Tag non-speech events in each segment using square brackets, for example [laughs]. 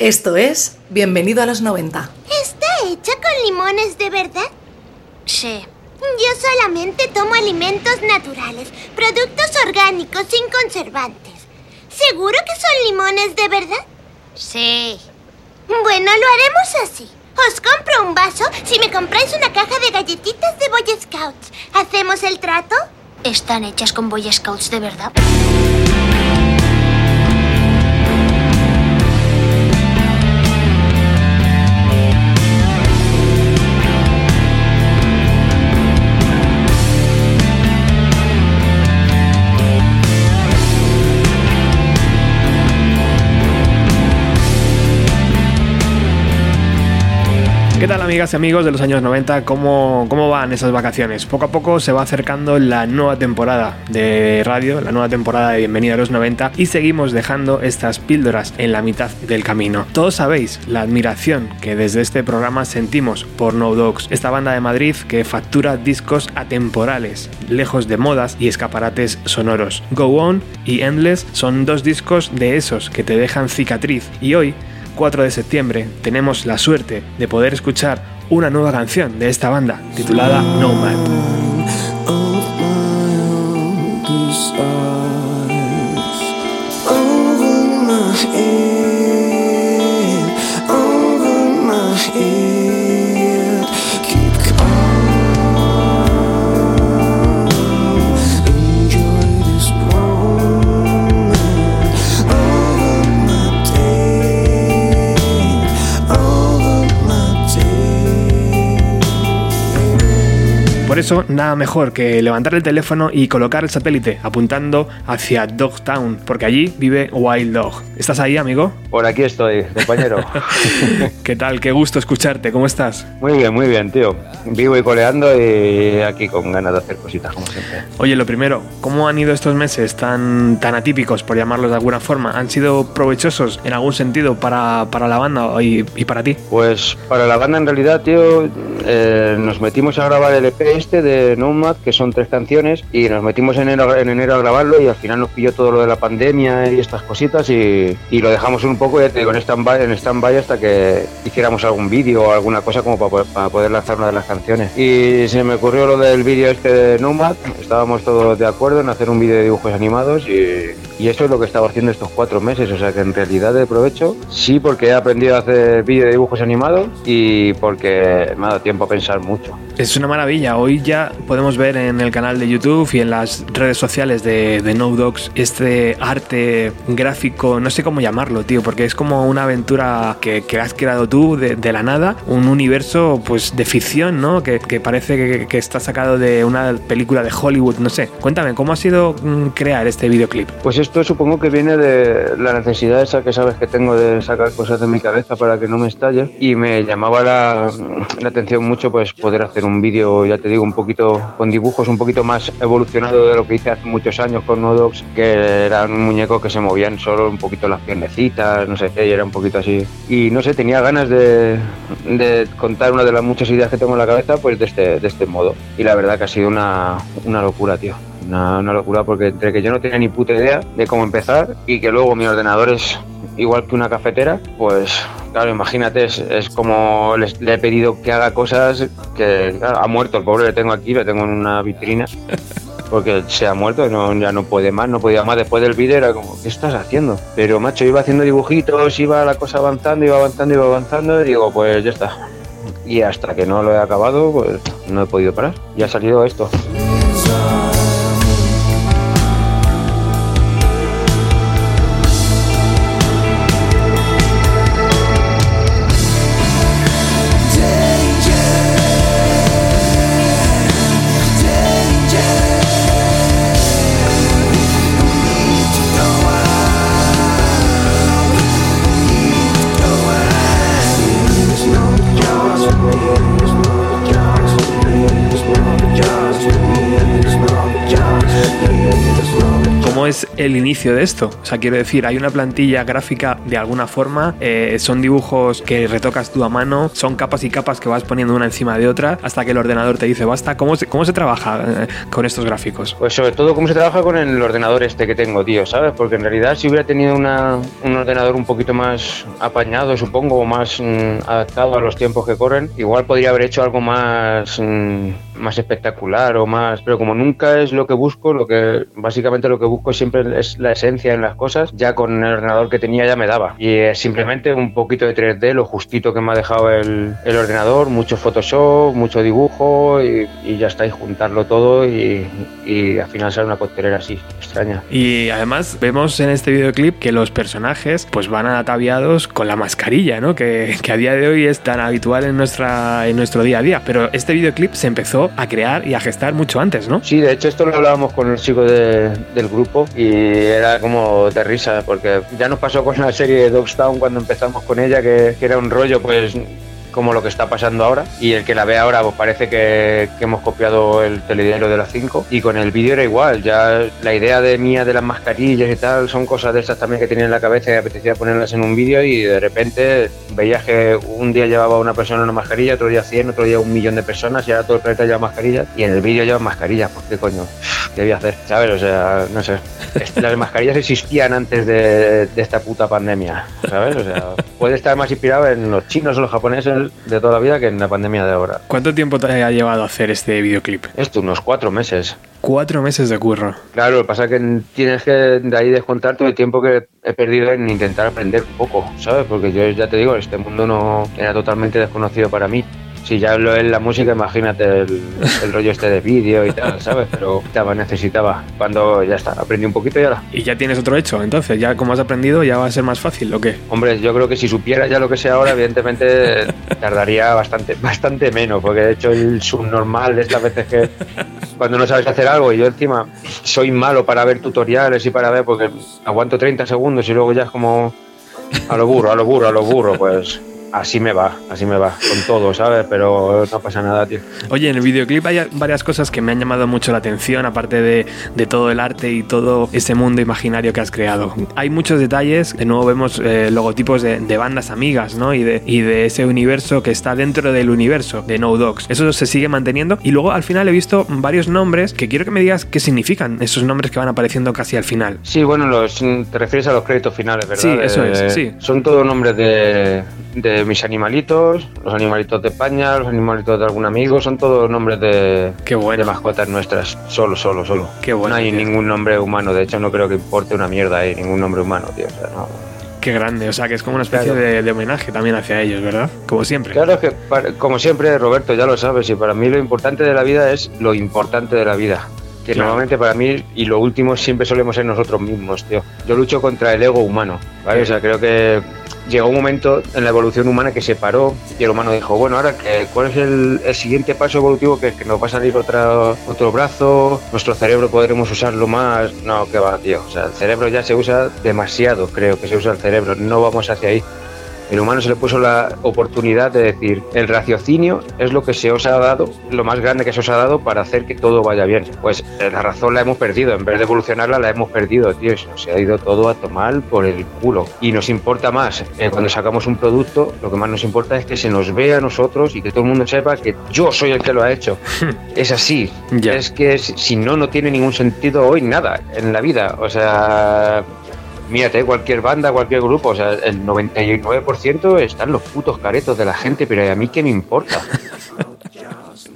Esto es Bienvenido a los 90. ¿Está hecha con limones de verdad? Sí. Yo solamente tomo alimentos naturales, productos orgánicos sin conservantes. ¿Seguro que son limones de verdad? Sí. Bueno, lo haremos así. Os compro un vaso si me compráis una caja de galletitas de Boy Scouts. ¿Hacemos el trato? ¿Están hechas con Boy Scouts de verdad? Amigas y amigos de los años 90? ¿Cómo, ¿Cómo van esas vacaciones? Poco a poco se va acercando la nueva temporada de radio, la nueva temporada de Bienvenida a los 90 y seguimos dejando estas píldoras en la mitad del camino. Todos sabéis la admiración que desde este programa sentimos por No Dogs, esta banda de Madrid que factura discos atemporales, lejos de modas y escaparates sonoros. Go On y Endless son dos discos de esos que te dejan cicatriz y hoy 4 de septiembre tenemos la suerte de poder escuchar una nueva canción de esta banda titulada Nomad. Por eso, nada mejor que levantar el teléfono y colocar el satélite apuntando hacia Dogtown, porque allí vive Wild Dog. ¿Estás ahí, amigo? Por aquí estoy, compañero. [laughs] ¿Qué tal? Qué gusto escucharte. ¿Cómo estás? Muy bien, muy bien, tío. Vivo y coleando y aquí con ganas de hacer cositas, como siempre. Oye, lo primero, ¿cómo han ido estos meses tan, tan atípicos, por llamarlos de alguna forma? ¿Han sido provechosos en algún sentido para, para la banda y, y, para ti? Pues para la banda en realidad, tío, eh, nos metimos a grabar el EP este de Nomad, que son tres canciones, y nos metimos en enero, en enero a grabarlo y al final nos pilló todo lo de la pandemia y estas cositas y, y lo dejamos un poco ya te digo, en stand-by stand hasta que hiciéramos algún vídeo o alguna cosa como para para poder, lanzar una de las canciones. Y se me ocurrió lo del vídeo este de Nomad, estábamos todos de acuerdo en hacer un vídeo de dibujos animados y, y eso es lo que estaba haciendo estos cuatro meses, o sea que en realidad de provecho, sí porque he aprendido a hacer vídeo de dibujos animados y porque me ha dado tiempo a pensar mucho. Es una maravilla, hoy ya podemos ver en el canal de YouTube y en las redes sociales de, de No Dogs este arte gráfico, no sé cómo llamarlo, tío, porque es como una aventura que, que has creado tú de, de, la nada, un universo pues de ficción, ¿no? Que, que parece que, que, está sacado de una película de Hollywood, no sé. Cuéntame, ¿cómo ha sido mm, crear este videoclip? Pues esto supongo que viene de la necesidad esa que sabes que tengo de sacar cosas de mi cabeza para que no me estalle y me llamaba la, la atención mucho pues poder hacer un vídeo, ya te digo, un poquito con dibujos un poquito más evolucionado de lo que hice hace muchos años con Nodox, que era un muñeco que se movían solo un poquito las piernecitas, no sé qué, y era un poquito así. Y no sé, tenía ganas de, de, contar una de las muchas ideas que tengo en la cabeza, pues de este, de este modo. Y la verdad que ha sido una, una locura, tío. Una, una, locura porque entre que yo no tenía ni puta idea de cómo empezar y que luego mi ordenador es igual que una cafetera, pues claro, imagínate, es, como le he pedido que haga cosas que ha muerto el pobre, le tengo aquí, le tengo en una vitrina. Porque se ha muerto, no, ya no puede más, no podía más. Después del vídeo era como, ¿qué estás haciendo? Pero macho, iba haciendo dibujitos, iba la cosa avanzando, iba avanzando, iba avanzando, y digo, pues ya está. Y hasta que no lo he acabado, pues no he podido parar. Y ha salido esto. El inicio de esto. O sea, quiero decir, hay una plantilla gráfica de alguna forma, eh, son dibujos que retocas tú a mano, son capas y capas que vas poniendo una encima de otra hasta que el ordenador te dice basta. ¿Cómo se, cómo se trabaja eh, con estos gráficos? Pues sobre todo cómo se trabaja con el ordenador este que tengo, tío, ¿sabes? Porque en realidad si hubiera tenido una, un ordenador un poquito más apañado, supongo, o más mm, adaptado a los tiempos que corren, igual podría haber hecho algo más, mm, más espectacular o más... Pero como nunca es lo que busco, lo que básicamente lo que busco siempre la esencia en las cosas, ya con el ordenador que tenía ya me daba. Y es simplemente un poquito de 3D, lo justito que me ha dejado el, el ordenador, mucho Photoshop, mucho dibujo y, y ya está, y juntarlo todo y, y al final sale una coctelera así, extraña. Y además vemos en este videoclip que los personajes pues van ataviados con la mascarilla, ¿no? Que, que a día de hoy es tan habitual en, nuestra, en nuestro día a día. Pero este videoclip se empezó a crear y a gestar mucho antes, ¿no? Sí, de hecho esto lo hablábamos con el chico de- del grupo y era como de risa porque ya nos pasó con la serie de Dogstown cuando empezamos con ella que, era un rollo pues como lo que está pasando ahora. Y el que la ve ahora pues parece que, que hemos copiado el telediario de las 5 y con el vídeo era igual, ya la idea de mía de las mascarillas y tal son cosas de esas también que tenía en la cabeza y apetecía ponerlas en un vídeo y de repente veías que un día llevaba una persona una mascarilla, otro día 100, otro día un millón de personas y ahora todo el planeta lleva mascarillas. Y en el vídeo llevan mascarillas, pues qué coño, ¿qué voy a hacer? ¿Sabes? O sea, no sé. Las mascarillas existían antes de, de esta puta pandemia, ¿sabes? O sea, puede estar más inspirado en los chinos o los japoneses de toda la vida que en la pandemia de ahora. ¿Cuánto tiempo te ha llevado a hacer este videoclip? Esto, unos cuatro meses. Cuatro meses de curro. Claro, lo que pasa es que tienes que de ahí descontar todo el tiempo que he perdido en intentar aprender un poco, ¿sabes? Porque yo ya te digo, este mundo no era totalmente desconocido para mí. Si ya lo es la música, imagínate el, el rollo este de vídeo y tal, ¿sabes? Pero necesitaba, necesitaba. Cuando ya está, aprendí un poquito y ahora. Y ya tienes otro hecho, entonces ya como has aprendido ya va a ser más fácil, ¿o qué? Hombre, yo creo que si supiera ya lo que sé ahora, evidentemente [laughs] tardaría bastante, bastante menos, porque de hecho el subnormal de estas veces que cuando no sabes hacer algo y yo encima soy malo para ver tutoriales y para ver, porque aguanto 30 segundos y luego ya es como a lo burro, a lo burro, a lo burro, pues así me va, así me va, con todo, ¿sabes? Pero no pasa nada, tío. Oye, en el videoclip hay varias cosas que me han llamado mucho la atención, aparte de, de todo el arte y todo ese mundo imaginario que has creado. Hay muchos detalles, de nuevo vemos eh, logotipos de, de bandas amigas, ¿no? Y de, y de ese universo que está dentro del universo de No Dogs. Eso se sigue manteniendo. Y luego al final he visto varios nombres que quiero que me digas qué significan esos nombres que van apareciendo casi al final. Sí, bueno, los, te refieres a los créditos finales, ¿verdad? Sí, eso es, Eh, sí. Son todos nombres de, mis animalitos, los animalitos de España, los animalitos de algún amigo, son todos nombres de, Qué bueno. de mascotas nuestras. Solo, solo, solo. Qué bueno, No hay tío. ningún nombre humano, de hecho no creo que importe una mierda ahí, ningún nombre humano, tío. O sea, no. Qué grande, o sea que es como una especie Claro. de, de homenaje también hacia ellos, ¿verdad? Como siempre. Claro, es que para- como siempre, Roberto, ya lo sabes, y para mí lo importante de la vida es lo importante de la vida. Que Claro. normalmente para mí y lo último siempre solemos ser nosotros mismos, tío. Yo lucho contra el ego humano, ¿vale? O sea, creo que llegó un momento en la evolución humana que se paró y el humano dijo, bueno, ahora que, ¿cuál es el, siguiente paso evolutivo? Que, que nos va a salir otra, otro brazo, nuestro cerebro podremos usarlo más. No, que va, tío. O sea, el cerebro ya se usa demasiado, creo que se usa el cerebro. No vamos hacia ahí. El humano se le puso la oportunidad de decir, el raciocinio es lo que se os ha dado, lo más grande que se os ha dado para hacer que todo vaya bien. Pues eh, la razón la hemos perdido, en vez de evolucionarla la hemos perdido, tío, se ha ido todo a tomar por el culo. Y nos importa más, eh, cuando sacamos un producto, lo que más nos importa es que se nos vea a nosotros y que todo el mundo sepa que yo soy el que lo ha hecho. [laughs] es así. Es que si no, no tiene ningún sentido hoy nada en la vida. O sea, Mírate, cualquier banda, cualquier grupo, o sea, el 99% están los putos caretos de la gente, pero a mí qué me importa. [laughs]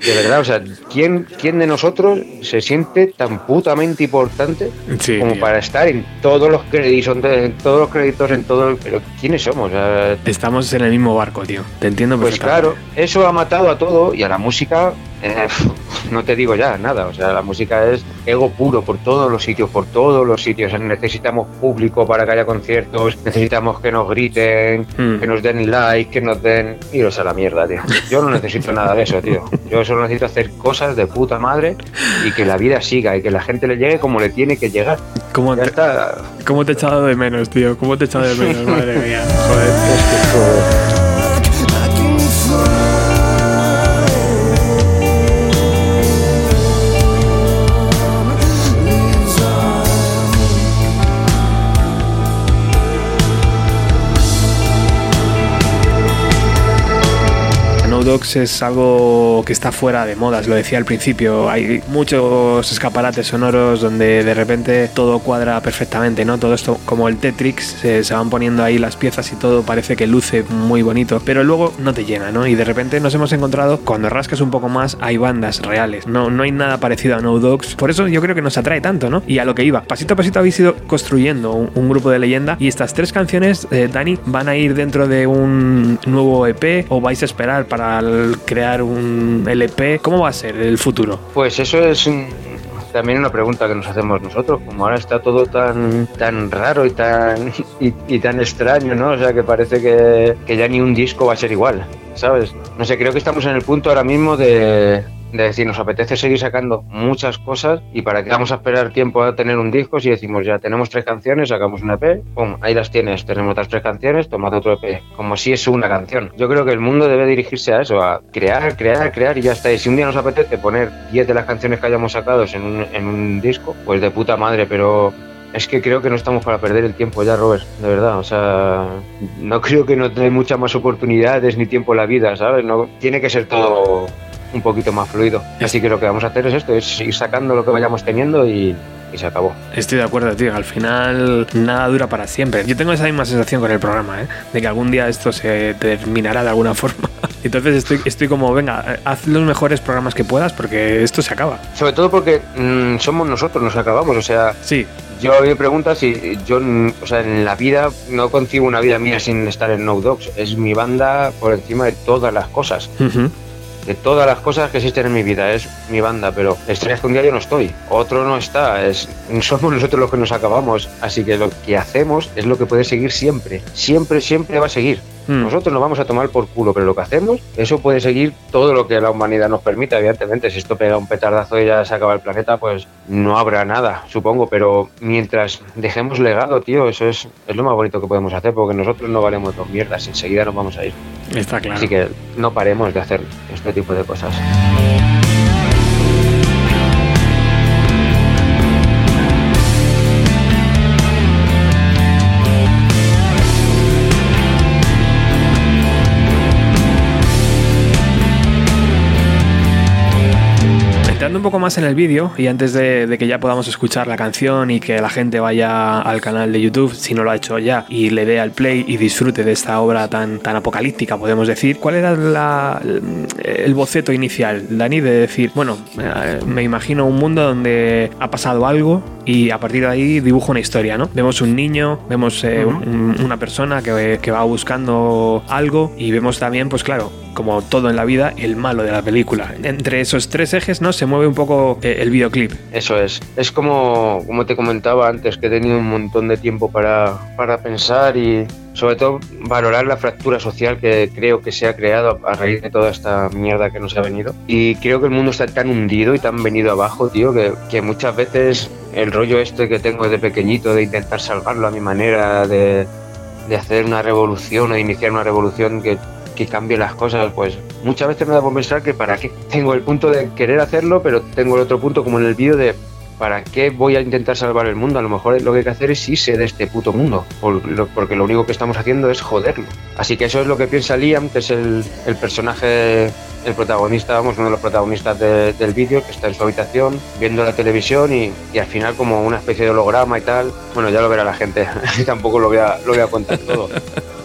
De verdad, o sea, ¿quién, quién de nosotros se siente tan putamente importante Sí, como tío. para estar en todos los créditos, en todos los créditos, en todo el- Pero ¿quiénes somos? O sea, Estamos en el mismo barco, tío. Te entiendo pues claro, eso ha matado a todo y a la música, eh, no te digo ya nada. O sea, la música es ego puro por todos los sitios, por todos los sitios. Necesitamos público para que haya conciertos, necesitamos que nos griten, Mm. que nos den like, que nos den. Iros a la mierda, tío. Yo no necesito [laughs] nada de eso, tío. Yo solo necesito hacer cosas de puta madre y que la vida siga y que la gente le llegue como le tiene que llegar. ¿Cómo Ya te, está. ¿Cómo te he echado de menos, tío? ¿Cómo te he echado de menos? [laughs] Madre mía. Joder. Es que, joder. Es algo que está fuera de modas, lo decía al principio. Hay muchos escaparates sonoros donde de repente todo cuadra perfectamente, ¿no? Todo esto, como el Tetrix, se, van poniendo ahí las piezas y todo parece que luce muy bonito, pero luego no te llena, ¿no? Y de repente nos hemos encontrado, cuando rascas un poco más, hay bandas reales. No, no hay nada parecido a No Dogs. Por eso yo creo que nos atrae tanto, ¿no? Y a lo que iba. Pasito a pasito habéis ido construyendo un, un grupo de leyenda y estas tres canciones, eh, Dani, van a ir dentro de un nuevo EP o vais a esperar para crear un LP. ¿Cómo va a ser el futuro? Pues eso es también una pregunta que nos hacemos nosotros, como ahora está todo tan tan raro y tan [laughs] y, y tan extraño, ¿no? O sea, que parece que, que ya ni un disco va a ser igual, ¿sabes? No sé, creo que estamos en el punto ahora mismo de, de decir, nos apetece seguir sacando muchas cosas y para qué vamos a esperar tiempo a tener un disco si decimos, ya tenemos tres canciones, sacamos un EP, pum, ahí las tienes, tenemos otras tres canciones, tomad otro EP, como si es una canción. Yo creo que el mundo debe dirigirse a eso, a crear, crear, crear y ya está. Y si un día nos apetece poner 10 de las canciones que hayamos sacado en un, en un disco, pues de puta madre, pero es que creo que no estamos para perder el tiempo ya, Robert, de verdad. O sea, no creo que nos dé muchas más oportunidades ni tiempo en la vida, ¿sabes? No, tiene que ser todo un poquito más fluido. Así que lo que vamos a hacer es esto, es ir sacando lo que vayamos teniendo y, y se acabó. Estoy de acuerdo, tío. Al final nada dura para siempre. Yo tengo esa misma sensación con el programa, ¿eh? De que algún día esto se terminará de alguna [laughs] forma. Entonces estoy, estoy como, venga, haz los mejores programas que puedas porque esto se acaba. Sobre todo porque mm, somos nosotros, nos acabamos. O sea, Sí, yo me preguntas si yo, o sea, en la vida no concibo una vida mía sin estar en No Dogs. Es mi banda por encima de todas las cosas. ujú, de todas las cosas que existen en mi vida. Es mi banda, pero estrellas que un día yo no estoy, otro no está. Es, somos nosotros los que nos acabamos. Así que lo que hacemos es lo que puede seguir siempre. Siempre, siempre va a seguir. Mm. Nosotros nos vamos a tomar por culo, pero lo que hacemos, eso puede seguir todo lo que la humanidad nos permita. Evidentemente, si esto pega un petardazo y ya se acaba el planeta, pues no habrá nada, supongo. Pero mientras dejemos legado, tío, eso es, es lo más bonito que podemos hacer, porque nosotros no valemos dos mierdas. Enseguida nos vamos a ir. está claro. Así que no paremos de hacer este tipo de cosas. Entrando un poco más en el vídeo y antes de, de que ya podamos escuchar la canción y que la gente vaya al canal de YouTube, si no lo ha hecho ya, y le dé al play y disfrute de esta obra tan, tan apocalíptica, podemos decir, ¿cuál era la- el boceto inicial, Dani, de decir, bueno, eh, me imagino un mundo donde ha pasado algo y a partir de ahí dibujo una historia, ¿no? Vemos un niño, vemos eh, un- una persona que, que va buscando algo y vemos también, pues claro, como todo en la vida, el malo de la película. Entre esos tres ejes, ¿no? Se mueve un poco eh, el videoclip. Eso es. Es como, como te comentaba antes, que he tenido un montón de tiempo para, para pensar y sobre todo valorar la fractura social que creo que se ha creado a raíz de toda esta mierda que nos ha venido. Y creo que el mundo está tan hundido y tan venido abajo, tío, que, que muchas veces el rollo este que tengo de pequeñito de intentar salvarlo a mi manera, de, de hacer una revolución o de iniciar una revolución que, que cambie las cosas, pues muchas veces me da por pensar que para qué tengo el punto de querer hacerlo, pero tengo el otro punto como en el vídeo de ¿para qué voy a intentar salvar el mundo? A lo mejor lo que hay que hacer es irse de este puto mundo, porque lo único que estamos haciendo es joderlo. Así que eso es lo que piensa Liam, que es el, personaje, el protagonista, vamos, uno de los protagonistas de- del vídeo, que está en su habitación viendo la televisión y, y al final como una especie de holograma y tal. Bueno, ya lo verá la gente, [laughs] tampoco lo voy a, lo voy a contar todo.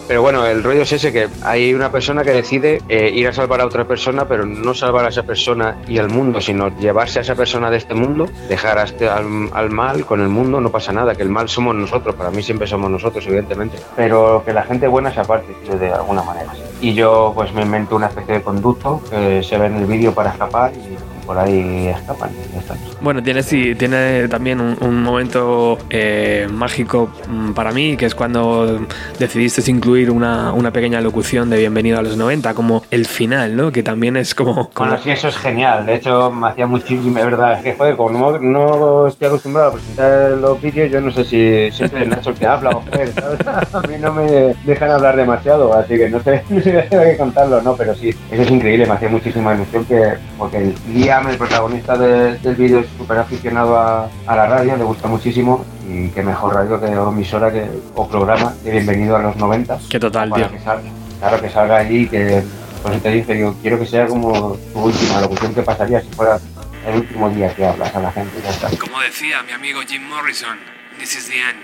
Pero bueno, el rollo es ese que hay una persona que decide eh, ir a salvar a otra persona, pero no salvar a esa persona y al mundo, sino llevarse a esa persona de este mundo, dejar a este, al, al mal con el mundo, no pasa nada, que el mal somos nosotros, para mí siempre somos nosotros, evidentemente. Pero que la gente buena se aparte, de alguna manera. Y yo pues me invento una especie de conducto que se ve en el vídeo para escapar y por ahí escapan y ya. Bueno, tiene, sí, tiene también un, momento eh, mágico mm, para mí, que es cuando decidiste incluir una, una pequeña locución de Bienvenido a los 90, como el final, ¿no? Que también es como... como- Bueno, sí, eso es genial. De hecho, me hacía muchísimo, es verdad. Es que, joder, como no, estoy acostumbrado a presentar los vídeos, yo no sé si siempre es Nacho el que habla o Fer, ¿sabes? [laughs] A mí no me dejan hablar demasiado, así que no sé, [laughs] no sé que contarlo no, pero sí, eso es increíble. Me hacía muchísima ilusión que, porque Liam, el protagonista de- del vídeo, súper aficionado a, a la radio, le gusta muchísimo. Y qué mejor radio que o emisora que, o programa de Bienvenido a los 90 Que total, tío. para que salga, claro, que salga allí y que Por eso te dije, digo, quiero que sea como tu última locución que pasaría si fuera el último día que hablas a la gente. Ya está. Como decía mi amigo Jim Morrison, this is the end.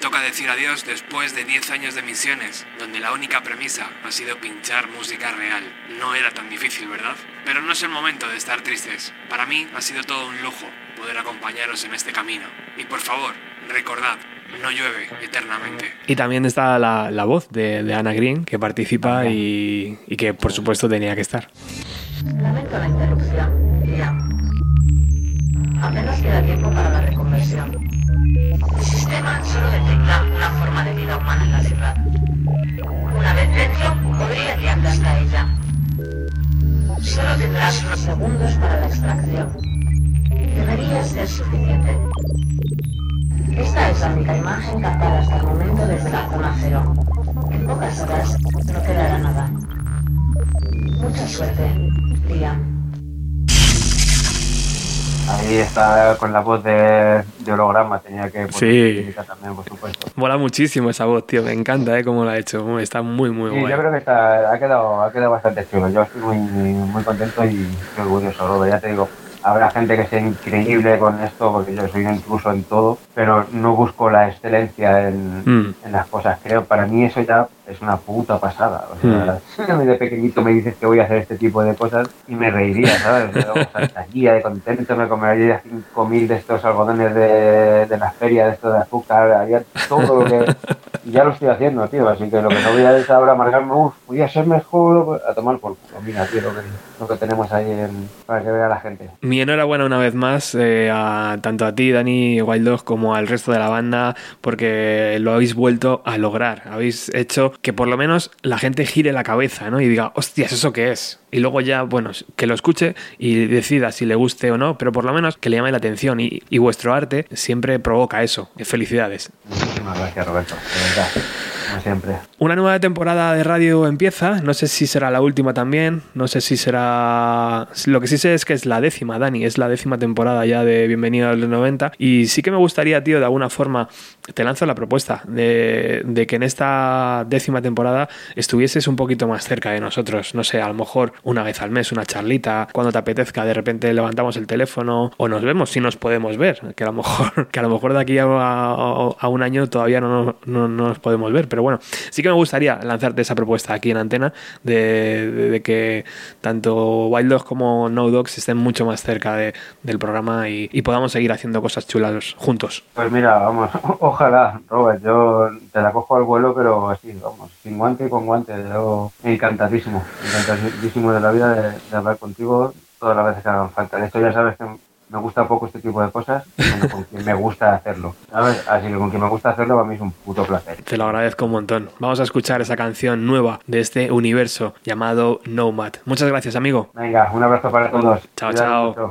Toca decir adiós después de 10 años de misiones, donde la única premisa ha sido pinchar música real. No era tan difícil, ¿verdad? Pero no es el momento de estar tristes. Para mí ha sido todo un lujo poder acompañaros en este camino. Y por favor, recordad, no llueve eternamente. Y también está la, la voz de, de, Ana Green, que participa y, y, que por supuesto tenía que estar. Lamento la interrupción, ya. Apenas queda tiempo para la reconversión. El sistema solo detecta una forma de vida humana en la ciudad. Una vez dentro, podría guiarte hasta ella. Solo tendrás unos segundos para la extracción. Debería ser suficiente. Está con la voz de, de holograma, tenía que sí. también, por supuesto. Mola muchísimo esa voz, tío, me encanta ¿eh? cómo la ha hecho, está muy, muy sí, guay. Yo creo que está, ha, quedado, ha quedado bastante chulo, yo estoy muy, muy contento y orgulloso, Robert, ya te digo. Habrá gente que sea increíble con esto, porque yo soy un intruso en todo, pero no busco la excelencia en, Mm. en las cosas. Creo, para mí eso ya es una puta pasada. O sea, mí de pequeñito me dices que voy a hacer este tipo de cosas y me reiría, ¿sabes? Saltaría de contento, me comería 5.000 de estos algodones de, de la feria, de estos de azúcar, haría todo lo que... Ya lo estoy haciendo, tío, así que lo que no voy a es ahora amargarme, uff, voy a ser mejor, a tomar por culo. Tío, lo que, que tenemos ahí en- para que vea la gente. Mi enhorabuena una vez más eh, a, tanto a ti, Dani Wild Dog, como al resto de la banda, porque lo habéis vuelto a lograr. Habéis hecho que por lo menos la gente gire la cabeza ¿no? y diga, hostias, ¿eso qué es? Y luego ya, bueno, que lo escuche y decida si le guste o no, pero por lo menos que le llame la atención. Y, y vuestro arte siempre provoca eso. Felicidades. Muchísimas gracias, Roberto, de verdad, siempre. Una nueva temporada de radio empieza. No sé si será la última también. No sé si será. Lo que sí sé es que es la décima, Dani. Es la décima temporada ya de Bienvenido a los 90. Y sí que me gustaría, tío, de alguna forma, te lanzo la propuesta de, que en esta décima temporada estuvieses un poquito más cerca de nosotros. No sé, a lo mejor una vez al mes, una charlita. Cuando te apetezca, de repente levantamos el teléfono o nos vemos si nos podemos ver. Que a lo mejor, [laughs] que a lo mejor de aquí a, a- un año todavía no, no- no nos podemos ver. Pero bueno, sí que me gustaría lanzarte esa propuesta aquí en antena de, de- de que tanto Wild Dogs como No Dogs estén mucho más cerca de- del programa y, podamos seguir haciendo cosas chulas juntos. Pues mira, vamos, [laughs] ojalá, Robert, yo te la cojo al vuelo, pero así, vamos, sin guante y con guante. Encantadísimo, encantadísimo de la vida de, hablar contigo todas las veces que hagan falta. Esto ya sabes que me gusta poco este tipo de cosas, bueno, con quien me gusta hacerlo, ¿sabes? Así que con quien me gusta hacerlo para mí es un puto placer. Te lo agradezco un montón. Vamos a escuchar esa canción nueva de este universo llamado Nomad. Muchas gracias, amigo. Venga, un abrazo para todos. Chao, chao.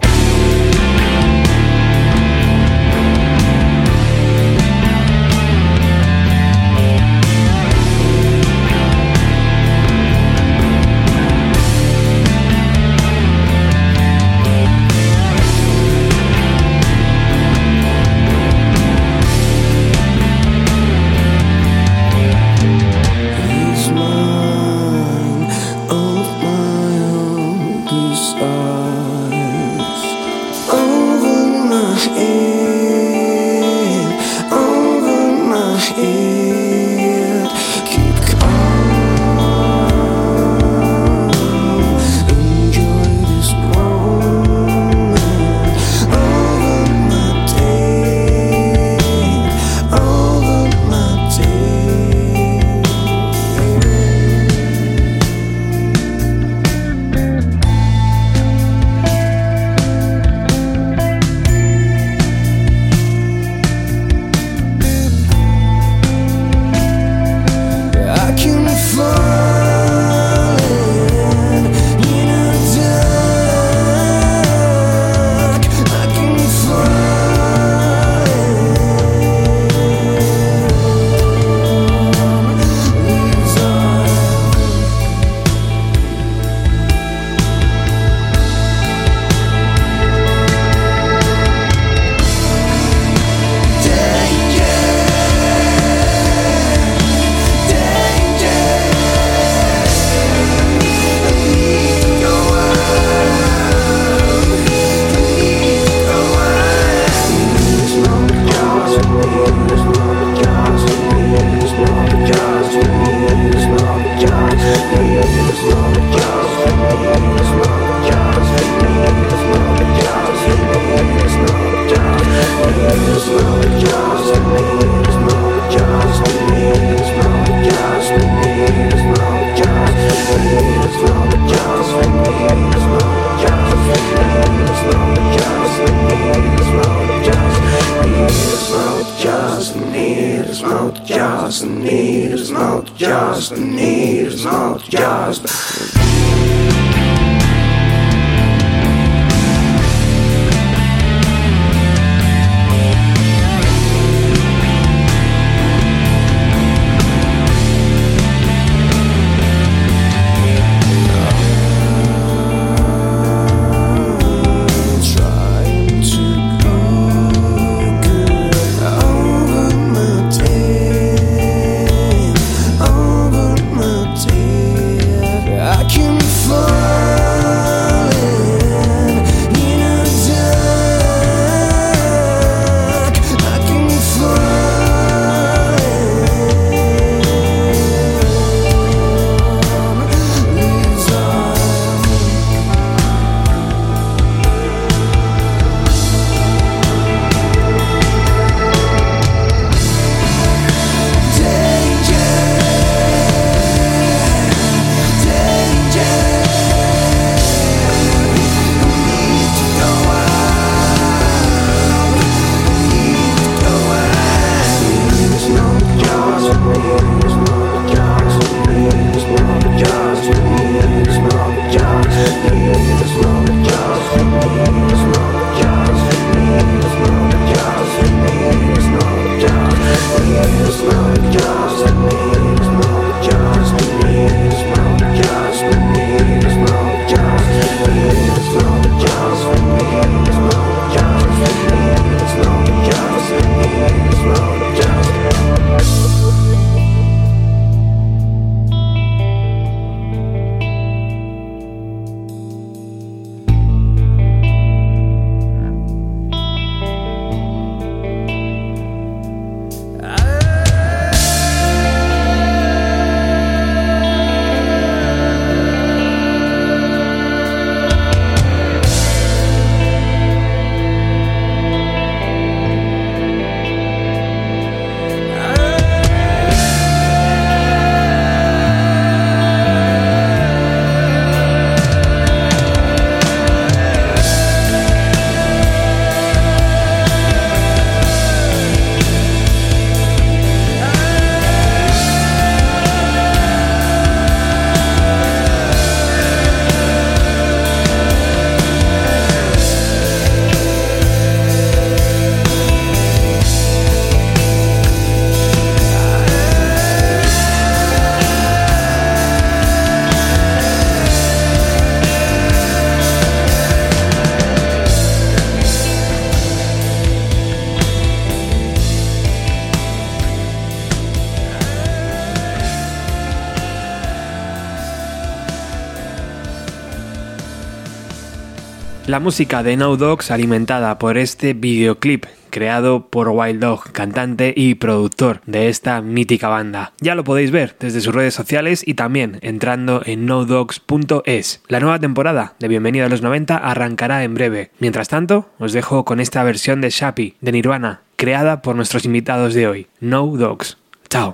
La música de No Dogs alimentada por este videoclip creado por Wild Dog, cantante y productor de esta mítica banda. Ya lo podéis ver desde sus redes sociales y también entrando en nodogs.es. La nueva temporada de Bienvenido a los 90 arrancará en breve. Mientras tanto, os dejo con esta versión de Shappy de Nirvana, creada por nuestros invitados de hoy, No Dogs. Chao.